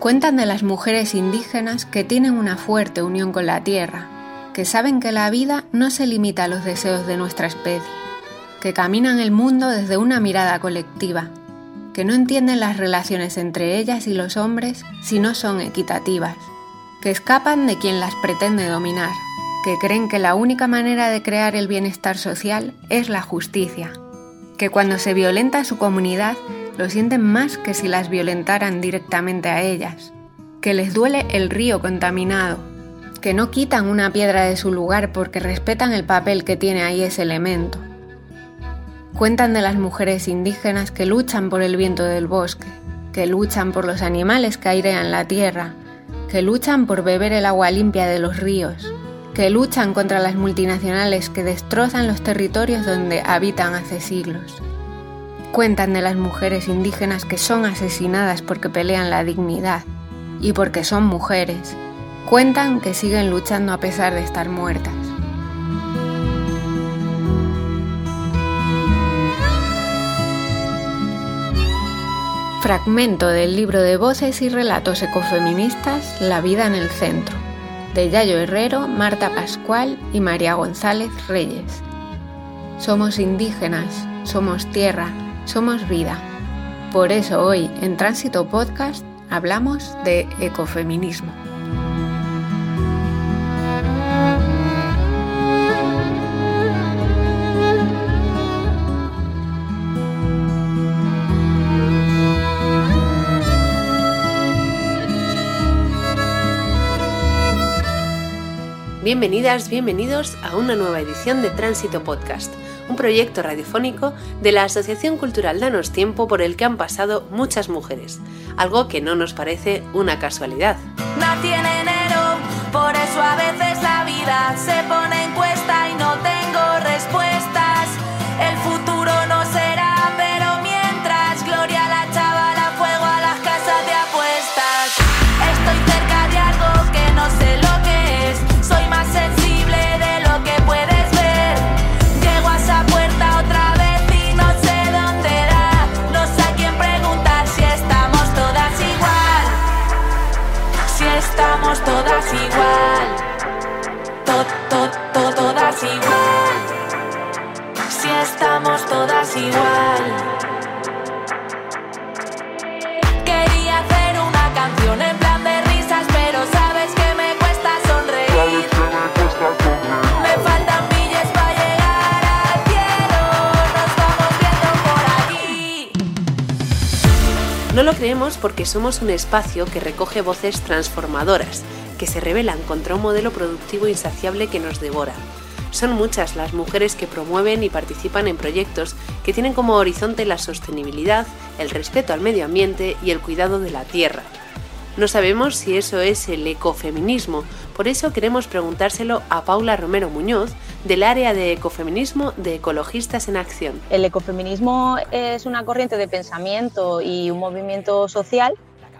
Cuentan de las mujeres indígenas que tienen una fuerte unión con la tierra, que saben que la vida no se limita a los deseos de nuestra especie, que caminan el mundo desde una mirada colectiva, que no entienden las relaciones entre ellas y los hombres si no son equitativas, que escapan de quien las pretende dominar, que creen que la única manera de crear el bienestar social es la justicia, que cuando se violenta su comunidad lo sienten más que si las violentaran directamente a ellas, que les duele el río contaminado, que no quitan una piedra de su lugar porque respetan el papel que tiene ahí ese elemento. Cuentan de las mujeres indígenas que luchan por el viento del bosque, que luchan por los animales que airean la tierra, que luchan por beber el agua limpia de los ríos, que luchan contra las multinacionales que destrozan los territorios donde habitan hace siglos. Cuentan de las mujeres indígenas que son asesinadas porque pelean la dignidad y porque son mujeres. Cuentan que siguen luchando a pesar de estar muertas. Fragmento del libro de voces y relatos ecofeministas La vida en el centro, de Yayo Herrero, Marta Pascual y María González Reyes. Somos indígenas, somos tierra, somos vida. Por eso hoy en Tránsito Podcast hablamos de ecofeminismo. Bienvenidas, bienvenidos a una nueva edición de Tránsito Podcast, un proyecto radiofónico de la Asociación Cultural Danos Tiempo por el que han pasado muchas mujeres, algo que no nos parece una casualidad. Nací en enero, por eso a veces la vida se pone estamos todas igual. To, to, to- todas igual. Si estamos todas igual. Creemos porque somos un espacio que recoge voces transformadoras, que se rebelan contra un modelo productivo insaciable que nos devora. Son muchas las mujeres que promueven y participan en proyectos que tienen como horizonte la sostenibilidad, el respeto al medio ambiente y el cuidado de la tierra. No sabemos si eso es el ecofeminismo, por eso queremos preguntárselo a Paula Romero Muñoz, del área de ecofeminismo de Ecologistas en Acción. El ecofeminismo es una corriente de pensamiento y un movimiento social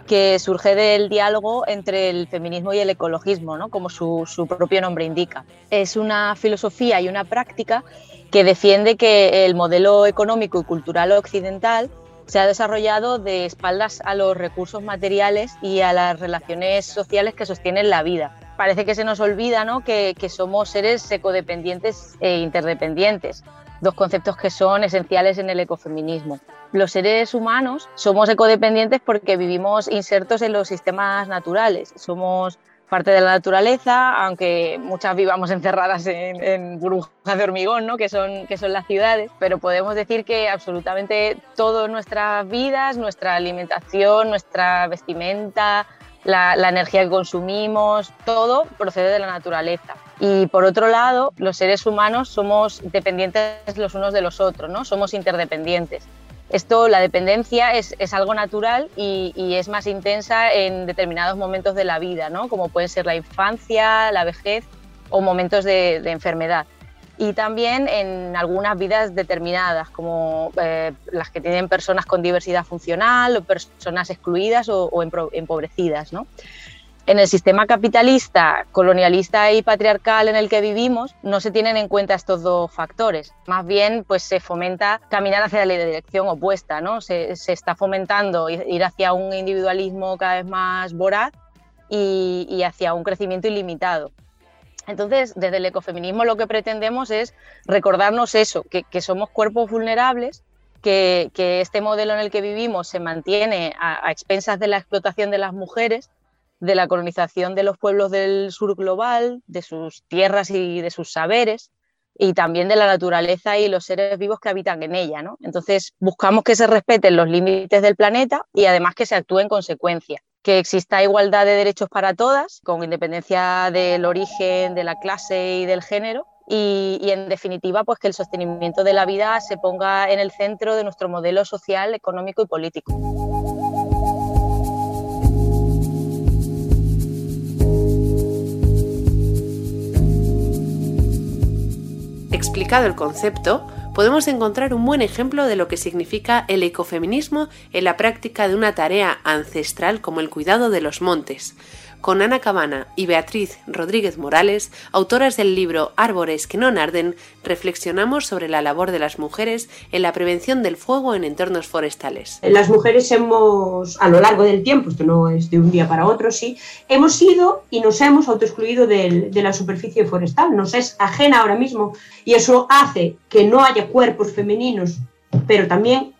que surge del diálogo entre el feminismo y el ecologismo, ¿no? como su, su propio nombre indica. Es una filosofía y una práctica que defiende que el modelo económico y cultural occidental se ha desarrollado de espaldas a los recursos materiales y a las relaciones sociales que sostienen la vida. Parece que se nos olvida ¿no? que, somos seres ecodependientes e interdependientes, dos conceptos que son esenciales en el ecofeminismo. Los seres humanos somos ecodependientes porque vivimos insertos en los sistemas naturales, somos parte de la naturaleza, aunque muchas vivamos encerradas en, en burbujas de hormigón, ¿no? que, son, que son las ciudades, pero podemos decir que absolutamente todas nuestras vidas, nuestra alimentación, nuestra vestimenta, la, la energía que consumimos, todo procede de la naturaleza. Y por otro lado, los seres humanos somos dependientes los unos de los otros, ¿no? somos interdependientes. Esto, la dependencia es, es algo natural y, y, es más intensa en determinados momentos de la vida, ¿no? como pueden ser la infancia, la vejez o momentos de, de enfermedad. Y también en algunas vidas determinadas, como eh, las que tienen personas con diversidad funcional o personas excluidas o, o empobrecidas. ¿no? En el sistema capitalista, colonialista y patriarcal en el que vivimos, no se tienen en cuenta estos dos factores. Más bien, pues se fomenta caminar hacia la dirección opuesta, ¿no? Se, está fomentando ir hacia un individualismo cada vez más voraz y, hacia un crecimiento ilimitado. Entonces, desde el ecofeminismo lo que pretendemos es recordarnos eso, que, somos cuerpos vulnerables, que, este modelo en el que vivimos se mantiene a expensas de la explotación de las mujeres de la colonización de los pueblos del sur global, de sus tierras y de sus saberes, y también de la naturaleza y los seres vivos que habitan en ella. Entonces, buscamos que se respeten los límites del planeta y además que se actúe en consecuencia, que exista igualdad de derechos para todas, con independencia del origen, de la clase y del género, y, y, en definitiva pues que el sostenimiento de la vida se ponga en el centro de nuestro modelo social, económico y político. Explicado el concepto, podemos encontrar un buen ejemplo de lo que significa el ecofeminismo en la práctica de una tarea ancestral como el cuidado de los montes, con Ana Cabana y Beatriz Rodríguez Morales, autoras del libro Árboles que no arden, reflexionamos sobre la labor de las mujeres en la prevención del fuego en entornos forestales. Las mujeres hemos, a lo largo del tiempo, esto no es de un día para otro, sí, hemos sido y nos hemos autoexcluido de, la superficie forestal, nos es ajena ahora mismo y eso hace que no haya cuerpos femeninos, pero también,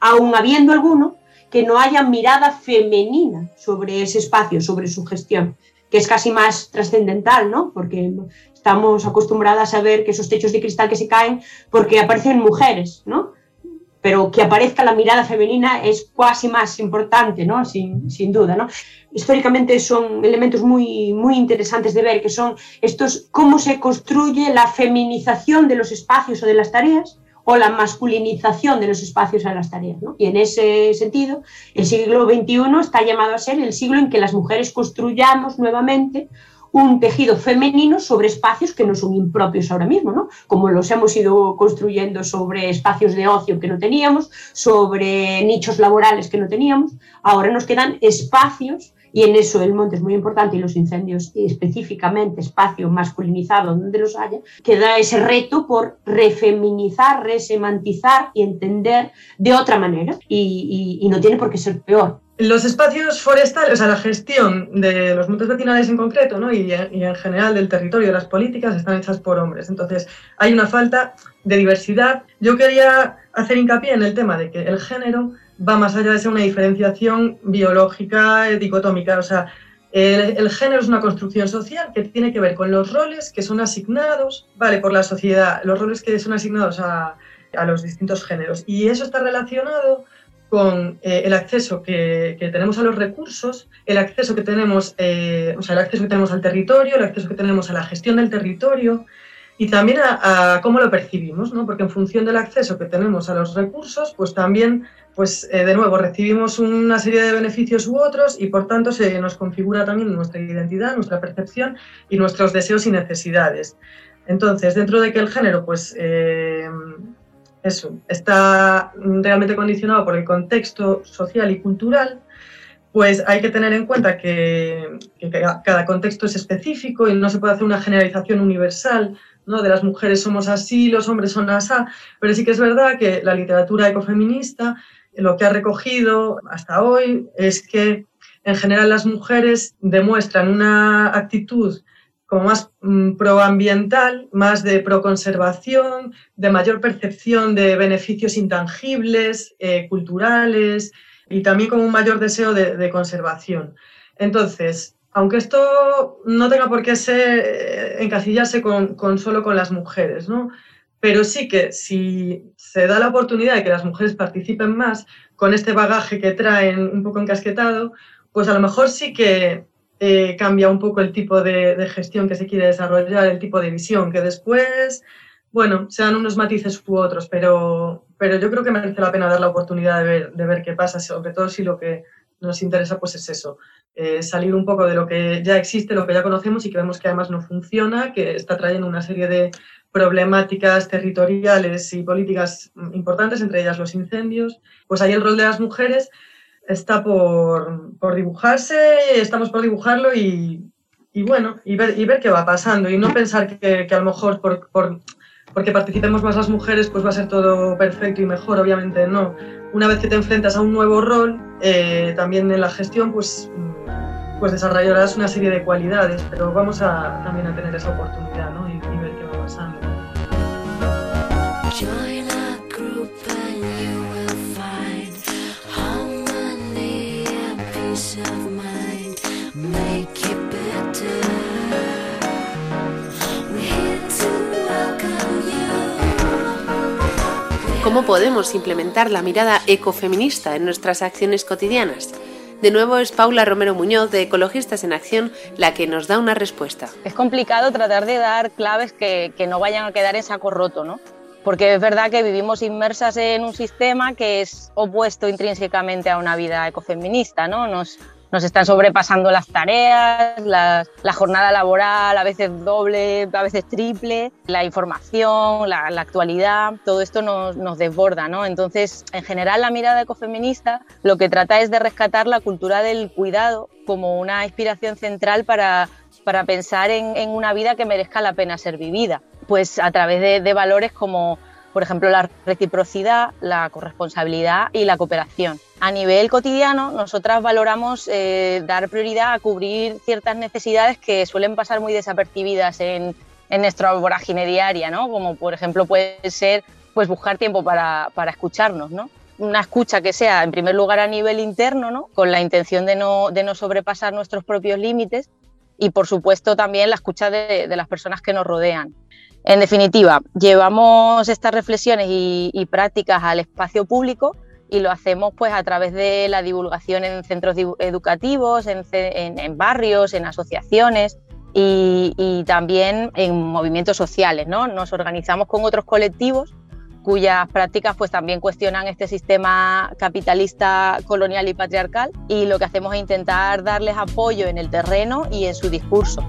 aún habiendo alguno, que no haya mirada femenina sobre ese espacio, sobre su gestión, que es casi más trascendental, ¿no? Porque estamos acostumbradas a ver que esos techos de cristal que se caen porque aparecen mujeres, ¿no? Pero que aparezca la mirada femenina es casi más importante, ¿no? Sin, sin duda, ¿no? Históricamente son elementos muy, muy interesantes de ver, que son estos, cómo se construye la feminización de los espacios o de las tareas, o la masculinización de los espacios a las tareas. Y en ese sentido, el siglo XXI está llamado a ser el siglo en que las mujeres construyamos nuevamente un tejido femenino sobre espacios que no son impropios ahora mismo, ¿no? como los hemos ido construyendo sobre espacios de ocio que no teníamos, sobre nichos laborales que no teníamos. Ahora nos quedan espacios y en eso el monte es muy importante y los incendios específicamente espacio masculinizado donde los haya, queda ese reto por refeminizar, resemantizar y entender de otra manera y, no tiene por qué ser peor. Los espacios forestales, o sea, la gestión de los montes vecinales en concreto ¿no? y, y, en general del territorio, las políticas están hechas por hombres. Entonces, hay una falta de diversidad. Yo quería hacer hincapié en el tema de que el género va más allá de ser una diferenciación biológica, dicotómica. O sea, el, género es una construcción social que tiene que ver con los roles que son asignados, vale, por la sociedad, los roles que son asignados a, los distintos géneros. Y eso está relacionado con eh, el acceso que, tenemos a los recursos, el acceso que tenemos, eh, o sea, el acceso que tenemos al territorio, el acceso que tenemos a la gestión del territorio y también a, a, cómo lo percibimos, ¿no? Porque en función del acceso que tenemos a los recursos, pues también pues eh, de nuevo recibimos una serie de beneficios u otros y por tanto se nos configura también nuestra identidad, nuestra percepción y nuestros deseos y necesidades. Entonces, dentro de que el género, pues eh, eso, está realmente condicionado por el contexto social y cultural, pues hay que tener en cuenta que, que, cada contexto es específico y no se puede hacer una generalización universal, ¿no? De las mujeres somos así, los hombres son así, pero sí que es verdad que la literatura ecofeminista lo que ha recogido hasta hoy es que en general las mujeres demuestran una actitud como más mm, proambiental, más de proconservación, de mayor percepción de beneficios intangibles, eh, culturales y también con un mayor deseo de, conservación. Entonces, aunque esto no tenga por qué ser, eh, encasillarse con, con, solo con las mujeres, ¿no? Pero sí que si se da la oportunidad de que las mujeres participen más con este bagaje que traen un poco encasquetado, pues a lo mejor sí que eh, cambia un poco el tipo de, gestión que se quiere desarrollar, el tipo de visión, que después, bueno, sean unos matices u otros, pero, pero yo creo que merece la pena dar la oportunidad de ver, de ver qué pasa, sobre todo si lo que nos interesa pues es eso, eh, salir un poco de lo que ya existe, lo que ya conocemos y que vemos que además no funciona, que está trayendo una serie de problemáticas territoriales y políticas importantes, entre ellas los incendios, pues ahí el rol de las mujeres está por, por dibujarse, estamos por dibujarlo y, y bueno, y ver, y ver qué va pasando y no pensar que, que a lo mejor por, por, porque participemos más las mujeres pues va a ser todo perfecto y mejor, obviamente no. Una vez que te enfrentas a un nuevo rol, eh, también en la gestión, pues, pues desarrollarás una serie de cualidades, pero vamos a, también a tener esa oportunidad ¿no? y, Join a group and you will find harmony and peace of mind. Make it better. We're here to welcome you. ¿Cómo podemos implementar la mirada ecofeminista en nuestras acciones cotidianas? De nuevo es Paula Romero Muñoz de Ecologistas en Acción la que nos da una respuesta. Es complicado tratar de dar claves que, que no vayan a quedar en saco roto, ¿no? Porque es verdad que vivimos inmersas en un sistema que es opuesto intrínsecamente a una vida ecofeminista, ¿no? Nos, están sobrepasando las tareas, la jornada laboral, a veces doble, a veces triple, la información, la, actualidad, todo esto nos, desborda, ¿no? Entonces, en general, la mirada ecofeminista lo que trata es de rescatar la cultura del cuidado como una inspiración central para, pensar en, en una vida que merezca la pena ser vivida, pues a través de, valores como por ejemplo, la reciprocidad, la corresponsabilidad y la cooperación. A nivel cotidiano, nosotras valoramos eh, dar prioridad a cubrir ciertas necesidades que suelen pasar muy desapercibidas en, en nuestra vorágine diaria, ¿no? como por ejemplo puede ser pues, buscar tiempo para, para escucharnos. ¿no? Una escucha que sea, en primer lugar, a nivel interno, ¿no? con la intención de no, de no sobrepasar nuestros propios límites y, por supuesto, también la escucha de las personas que nos rodean. En definitiva, llevamos estas reflexiones y, prácticas al espacio público y lo hacemos pues a través de la divulgación en centros educativos, en barrios, en asociaciones y, y también en movimientos sociales. ¿no? Nos organizamos con otros colectivos cuyas prácticas pues también cuestionan este sistema capitalista, colonial y patriarcal y lo que hacemos es intentar darles apoyo en el terreno y en su discurso.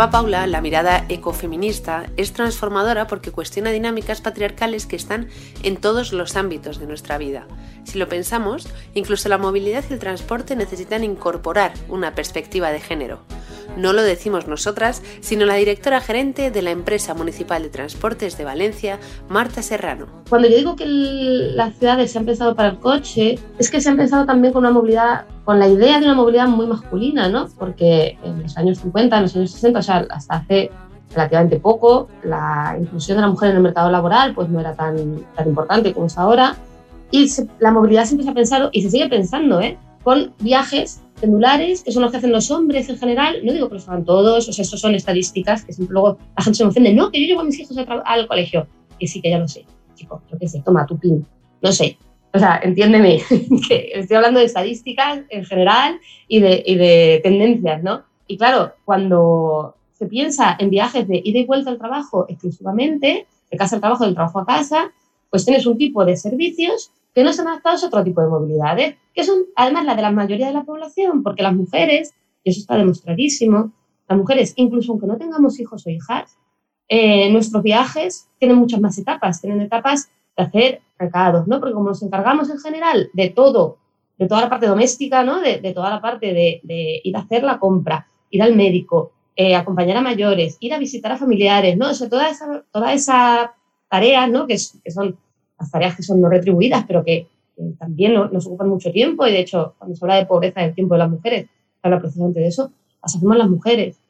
Contaba Paula, la mirada ecofeminista es transformadora porque cuestiona dinámicas patriarcales que están en todos los ámbitos de nuestra vida. Si lo pensamos, incluso la movilidad y el transporte necesitan incorporar una perspectiva de género. No lo decimos nosotras, sino la directora gerente de la empresa municipal de transportes de Valencia, Marta Serrano. Cuando yo digo que las ciudades se han pensado para el coche, es que se han pensado también con una movilidad, con la idea de una movilidad muy masculina, ¿no? Porque en los años 50, en los años 60, o sea, hasta hace relativamente poco, la inclusión de la mujer en el mercado laboral pues no era tan, tan importante como es ahora. Y la movilidad se ha pensado, y se sigue pensando, ¿eh? Con viajes pendulares, que son los que hacen los hombres en general. No digo que los hagan todos, o sea, eso son estadísticas que siempre luego la gente se ofende. No, que yo llevo a mis hijos al colegio. Que sí, que ya lo sé chico, yo qué sé, toma tu pin, no sé. O sea, entiéndeme, que estoy hablando de estadísticas en general y de, y de tendencias, ¿no? Y claro, cuando se piensa en viajes de ida y vuelta al trabajo exclusivamente, de casa al trabajo, del trabajo a casa, pues tienes un tipo de servicios que no son adaptados a otro tipo de movilidades, que son además la de la mayoría de la población, porque las mujeres, y eso está demostradísimo, las mujeres, incluso aunque no tengamos hijos o hijas, eh, nuestros viajes tienen muchas más etapas, tienen etapas de hacer recados, ¿no? Porque como nos encargamos en general de todo, de toda la parte doméstica, ¿no? De, toda la parte de, ir a hacer la compra, ir al médico, eh, acompañar a mayores, ir a visitar a familiares, ¿no? O sea, toda esa, toda esa tarea, ¿no? Que son las tareas que son no retribuidas, pero que, que también no- nos ocupan mucho tiempo y de hecho, cuando se habla de pobreza del tiempo de las mujeres, se habla precisamente de eso, las hacemos las mujeres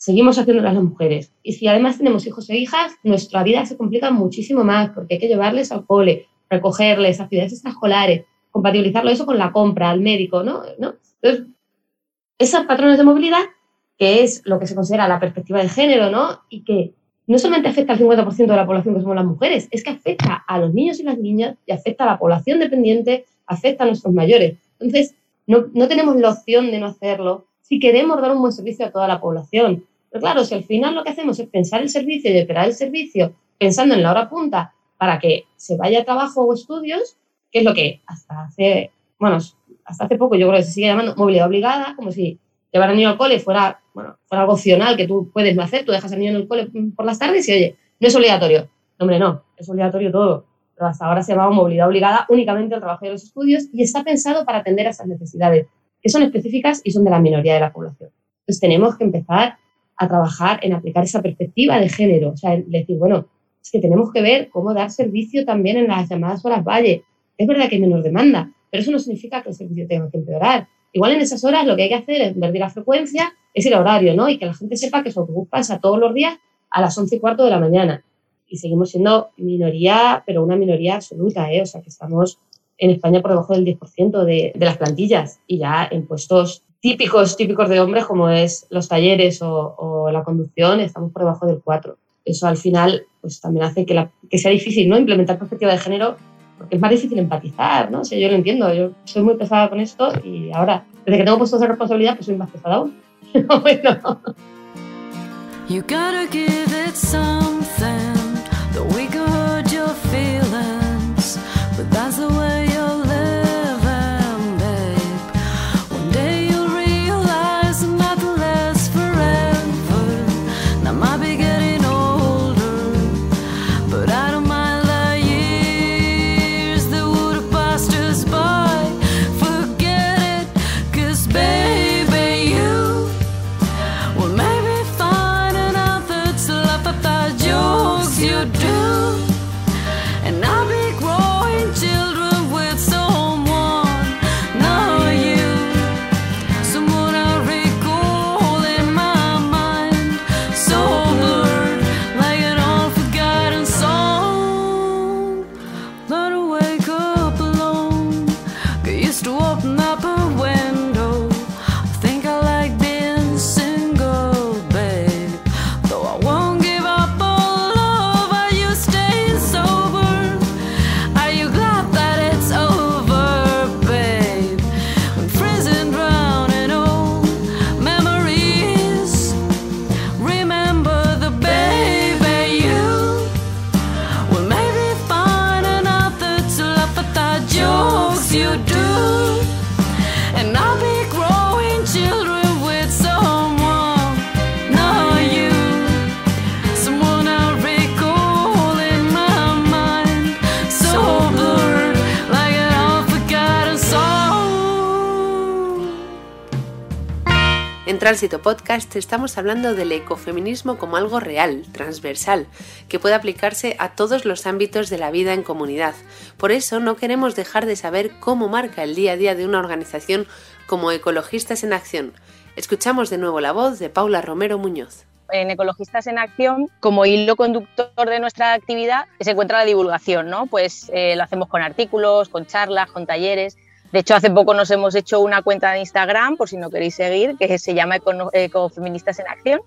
seguimos haciéndolas las mujeres. Y si además tenemos hijos e hijas, nuestra vida se complica muchísimo más porque hay que llevarles al cole, recogerles, actividades extraescolares, compatibilizarlo eso con la compra, al médico, ¿no? ¿no? Entonces, esos patrones de movilidad, que es lo que se considera la perspectiva de género, ¿no? Y que no solamente afecta al 50% de la población que somos las mujeres, es que afecta a los niños y las niñas y afecta a la población dependiente, afecta a nuestros mayores. Entonces, no, no tenemos la opción de no hacerlo si queremos dar un buen servicio a toda la población. Pero claro, si al final lo que hacemos es pensar el servicio y operar el servicio pensando en la hora punta para que se vaya a trabajo o estudios, que es lo que hasta hace, bueno, hasta hace poco yo creo que se sigue llamando movilidad obligada, como si llevar al niño al cole fuera, bueno, fuera algo opcional que tú puedes hacer, tú dejas al niño en el cole por las tardes y oye, no es obligatorio. No, hombre, no, es obligatorio todo. Pero hasta ahora se llama movilidad obligada únicamente al trabajo y los estudios y está pensado para atender a esas necesidades, que son específicas y son de la minoría de la población. Entonces tenemos que empezar a trabajar en aplicar esa perspectiva de género, o sea, decir, bueno, es que tenemos que ver cómo dar servicio también en las llamadas horas valle. Es verdad que hay menos demanda, pero eso no significa que el servicio tenga que empeorar. Igual en esas horas lo que hay que hacer es ver la frecuencia, es el horario, ¿no? Y que la gente sepa que su autobús pasa todos los días a las once y cuarto de la mañana. Y seguimos siendo minoría, pero una minoría absoluta, ¿eh? O sea, que estamos en España por debajo del 10% de, de las plantillas y ya en puestos típicos, típicos de hombres como es los talleres o, la conducción, estamos por debajo del 4. Eso al final pues también hace que, la, que sea difícil ¿no? implementar perspectiva de género porque es más difícil empatizar, ¿no? O yo lo entiendo, yo soy muy pesada con esto y ahora, desde que tengo puestos de responsabilidad, pues soy más pesada aún. bueno. Tránsito Podcast estamos hablando del ecofeminismo como algo real, transversal, que puede aplicarse a todos los ámbitos de la vida en comunidad. Por eso no queremos dejar de saber cómo marca el día a día de una organización como Ecologistas en Acción. Escuchamos de nuevo la voz de Paula Romero Muñoz en Ecologistas en Acción, como hilo conductor de nuestra actividad, se encuentra la divulgación, ¿no? Pues eh, lo hacemos con artículos, con charlas, con talleres de hecho, hace poco nos hemos hecho una cuenta de Instagram, por si no queréis seguir, que se llama Ecofeministas en Acción.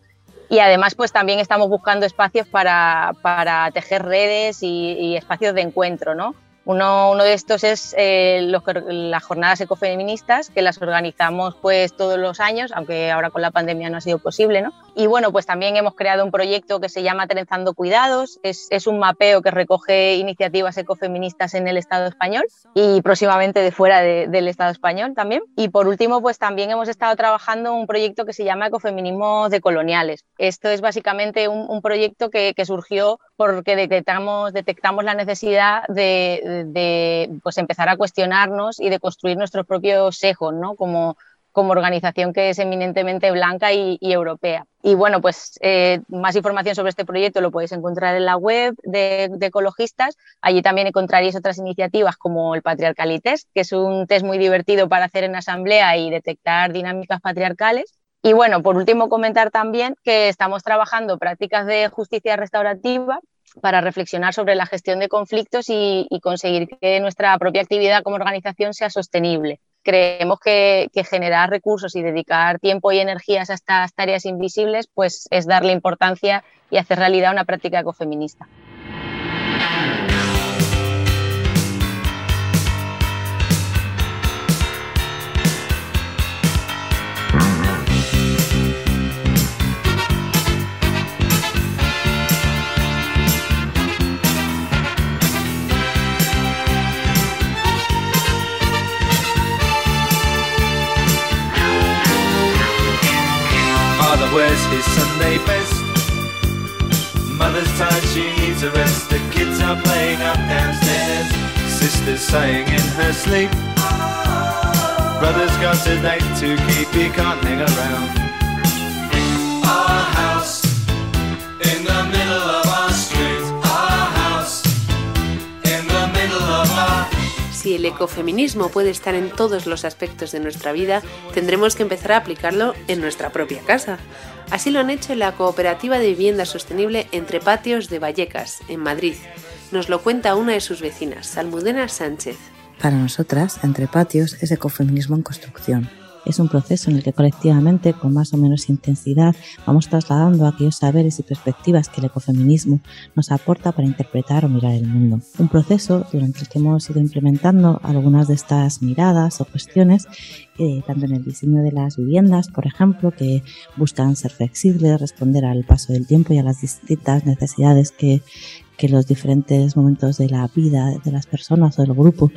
Y además, pues también estamos buscando espacios para, para tejer redes y, espacios de encuentro, ¿no? Uno, de estos es eh, las jornadas ecofeministas, que las organizamos pues todos los años, aunque ahora con la pandemia no ha sido posible, ¿no? Y bueno, pues también hemos creado un proyecto que se llama Trenzando Cuidados, es, un mapeo que recoge iniciativas ecofeministas en el Estado español y próximamente de fuera del Estado español también. Y por último, pues también hemos estado trabajando un proyecto que se llama Ecofeminismo de Coloniales. Esto es básicamente un, un proyecto que, que surgió porque detectamos, detectamos la necesidad de de, pues empezar a cuestionarnos y de construir nuestro propio sesgo, ¿no? Como, como organización que es eminentemente blanca y, europea. Y bueno, pues eh, más información sobre este proyecto lo podéis encontrar en la web de, ecologistas. Allí también encontraréis otras iniciativas como el Patriarcality Test, que es un test muy divertido para hacer en asamblea y detectar dinámicas patriarcales. Y bueno, por último comentar también que estamos trabajando prácticas de justicia restaurativa para reflexionar sobre la gestión de conflictos y, conseguir que nuestra propia actividad como organización sea sostenible. Creemos que, generar recursos y dedicar tiempo y energías a estas tareas invisibles pues es darle importancia y hacer realidad una práctica ecofeminista. She rest. The kids are playing up downstairs. Sister's sighing in her sleep. Brother's got a date to keep, he can't hang around. Si el ecofeminismo puede estar en todos los aspectos de nuestra vida, tendremos que empezar a aplicarlo en nuestra propia casa. Así lo han hecho en la Cooperativa de Vivienda Sostenible Entre Patios de Vallecas, en Madrid. Nos lo cuenta una de sus vecinas, Salmudena Sánchez. Para nosotras, Entre Patios es ecofeminismo en construcción. Es un proceso en el que colectivamente, con más o menos intensidad, vamos trasladando aquellos saberes y perspectivas que el ecofeminismo nos aporta para interpretar o mirar el mundo. Un proceso durante el que hemos ido implementando algunas de estas miradas o cuestiones, eh, tanto en el diseño de las viviendas, por ejemplo, que buscan ser flexibles, responder al paso del tiempo y a las distintas necesidades que, que los diferentes momentos de la vida de las personas o del grupo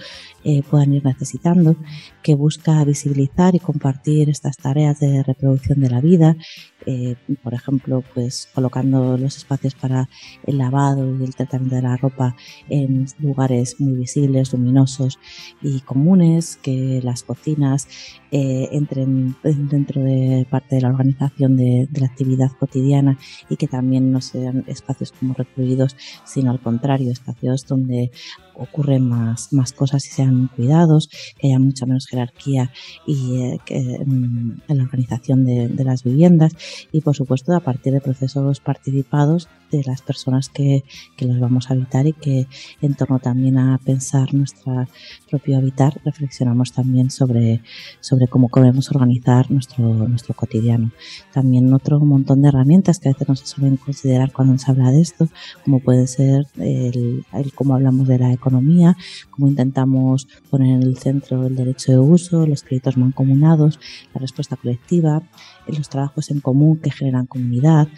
eh, puedan ir necesitando, que busca visibilizar y compartir estas tareas de reproducción de la vida, eh, por ejemplo, pues colocando los espacios para el lavado y el tratamiento de la ropa en lugares muy visibles, luminosos y comunes, que las cocinas eh, entren dentro de parte de la organización de, de, la actividad cotidiana y que también no sean espacios como recluidos, sino al contrario, espacios donde ocurren más, más cosas y sean cuidados, que haya mucha menos jerarquía y eh, que, en, en, la organización de, de, las viviendas. Y por supuesto a partir de procesos participados de las personas que, que, los vamos a habitar y que en torno también a pensar nuestro propio habitar reflexionamos también sobre, sobre cómo podemos organizar nuestro, nuestro cotidiano. También otro montón de herramientas que a veces no se suelen considerar cuando se habla de esto, como puede ser el, el cómo hablamos de la economía, cómo intentamos poner en el centro el derecho de uso, los créditos mancomunados, la respuesta colectiva, los trabajos en común que generan comunidad,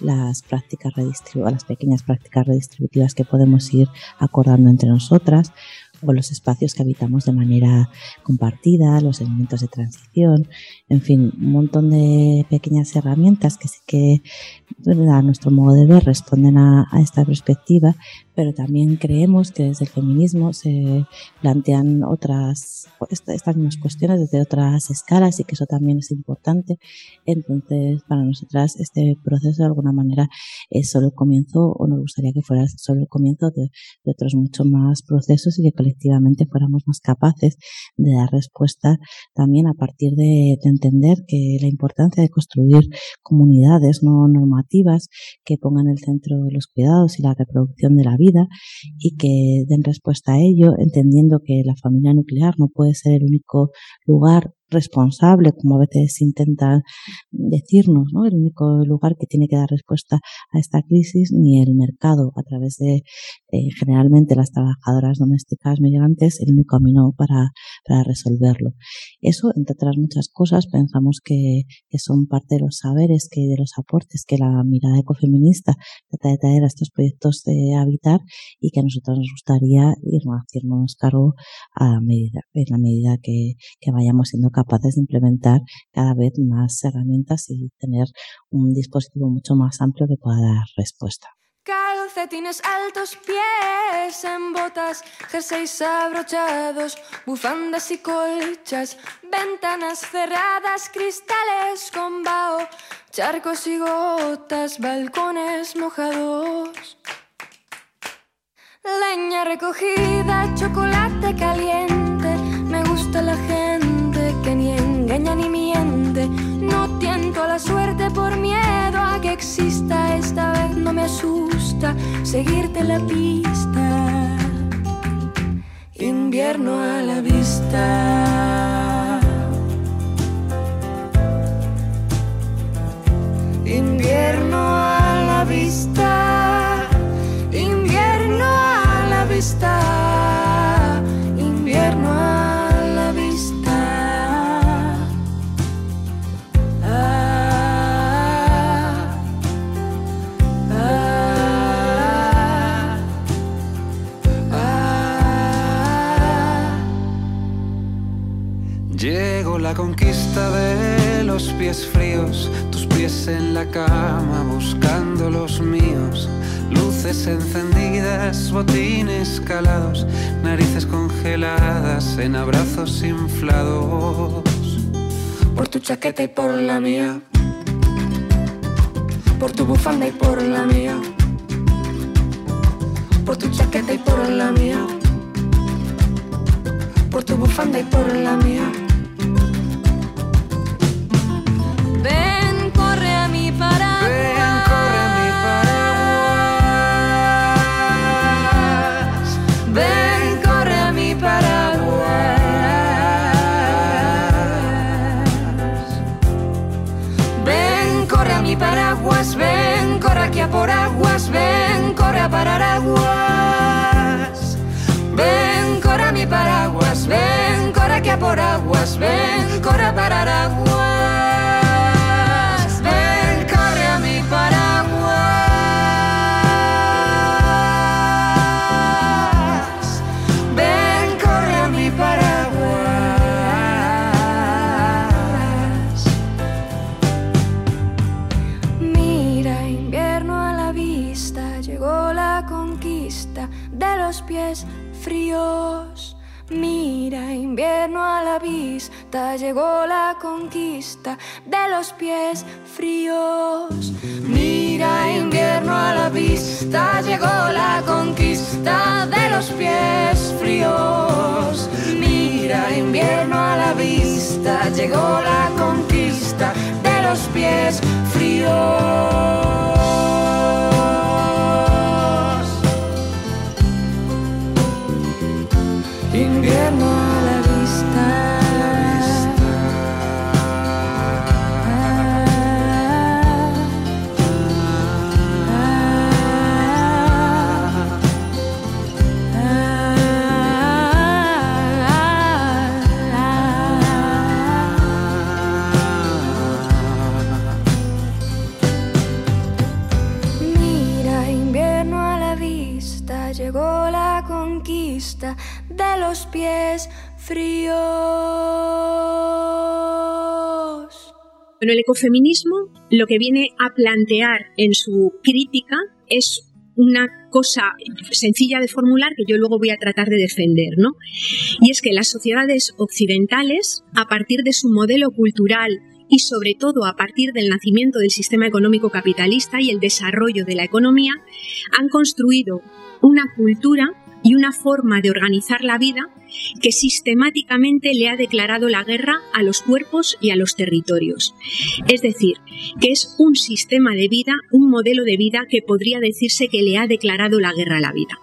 las prácticas las pequeñas prácticas redistributivas que podemos ir acordando entre nosotras o los espacios que habitamos de manera compartida, los elementos de transición, en fin, un montón de pequeñas herramientas que sí que a nuestro modo de ver responden a, esta perspectiva, pero también creemos que desde el feminismo se plantean otras, estas mismas cuestiones desde otras escalas y que eso también es importante. Entonces, para nosotras este proceso de alguna manera es solo el comienzo o nos gustaría que fuera solo el comienzo de, de otros muchos más procesos y que colectivamente fuéramos más capaces de dar respuesta también a partir de, de entender que la importancia de construir comunidades no normativas que pongan en el centro los cuidados y la reproducción de la vida y que den respuesta a ello, entendiendo que la familia nuclear no puede ser el único lugar responsable, como a veces intenta decirnos, ¿no? El único lugar que tiene que dar respuesta a esta crisis, ni el mercado a través de eh, generalmente las trabajadoras domésticas migrantes, el único camino para, para resolverlo. Eso, entre otras muchas cosas, pensamos que, que, son parte de los saberes, que de los aportes que la mirada ecofeminista trata de traer a estos proyectos de habitar y que a nosotros nos gustaría irnos haciéndonos cargo a medida, en la medida que, que vayamos siendo capaces de implementar cada vez más herramientas y tener un dispositivo mucho más amplio que pueda dar respuesta. Calcetines altos, pies en botas, jerseys abrochados, bufandas y colchas, ventanas cerradas, cristales con vaho, charcos y gotas, balcones mojados. Leña recogida, chocolate caliente, me gusta la gente ni engaña ni miente. No tiento a la suerte por miedo a que exista. Esta vez no me asusta seguirte la pista. Invierno a la vista. De los pies fríos, tus pies en la cama buscando los míos, luces encendidas, botines calados, narices congeladas en abrazos inflados. Por tu chaqueta y por la mía, por tu bufanda y por la mía, por tu chaqueta y por la mía, por tu bufanda y por la mía. A por aguas. Ven, corre a parar aguas. Ven, corre a mi paraguas. Ven, corre a mi paraguas. Mira, invierno a la vista, llegó la conquista de los pies fríos. Mira, invierno a la vista, llegó la conquista de los pies fríos. Mira, invierno a la vista, llegó la conquista de los pies fríos. Mira, invierno a la vista, llegó la conquista de los pies fríos. Invierno a fríos. Bueno, el ecofeminismo lo que viene a plantear en su crítica es una cosa sencilla de formular que yo luego voy a tratar de defender, ¿no? Y es que las sociedades occidentales, a partir de su modelo cultural y sobre todo a partir del nacimiento del sistema económico capitalista y el desarrollo de la economía, han construido una cultura y una forma de organizar la vida que sistemáticamente le ha declarado la guerra a los cuerpos y a los territorios. Es decir, que es un sistema de vida, un modelo de vida que podría decirse que le ha declarado la guerra a la vida.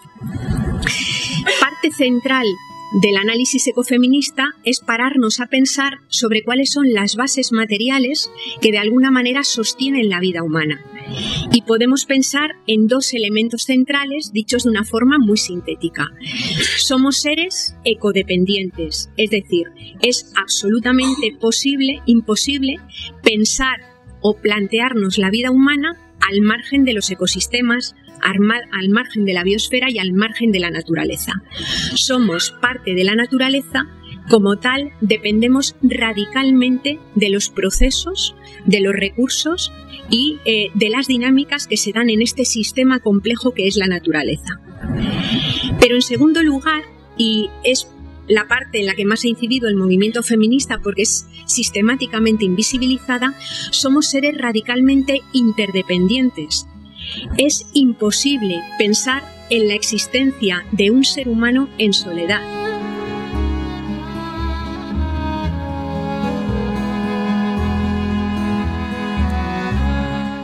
Parte central del análisis ecofeminista es pararnos a pensar sobre cuáles son las bases materiales que de alguna manera sostienen la vida humana. Y podemos pensar en dos elementos centrales dichos de una forma muy sintética. Somos seres ecodependientes, es decir, es absolutamente posible, imposible, pensar o plantearnos la vida humana al margen de los ecosistemas, al margen de la biosfera y al margen de la naturaleza. Somos parte de la naturaleza, como tal dependemos radicalmente de los procesos, de los recursos y eh, de las dinámicas que se dan en este sistema complejo que es la naturaleza. Pero en segundo lugar, y es la parte en la que más ha incidido el movimiento feminista porque es sistemáticamente invisibilizada, somos seres radicalmente interdependientes. Es imposible pensar en la existencia de un ser humano en soledad.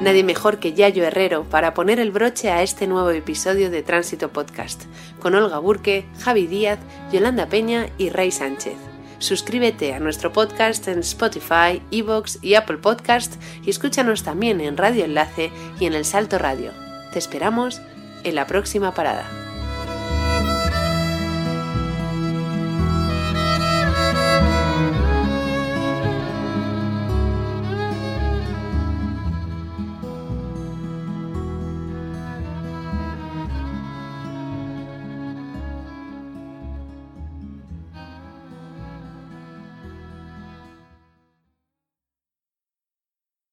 Nadie mejor que Yayo Herrero para poner el broche a este nuevo episodio de Tránsito Podcast, con Olga Burke, Javi Díaz, Yolanda Peña y Rey Sánchez. Suscríbete a nuestro podcast en Spotify, Evox y Apple Podcast y escúchanos también en Radio Enlace y en El Salto Radio. Te esperamos en la próxima parada.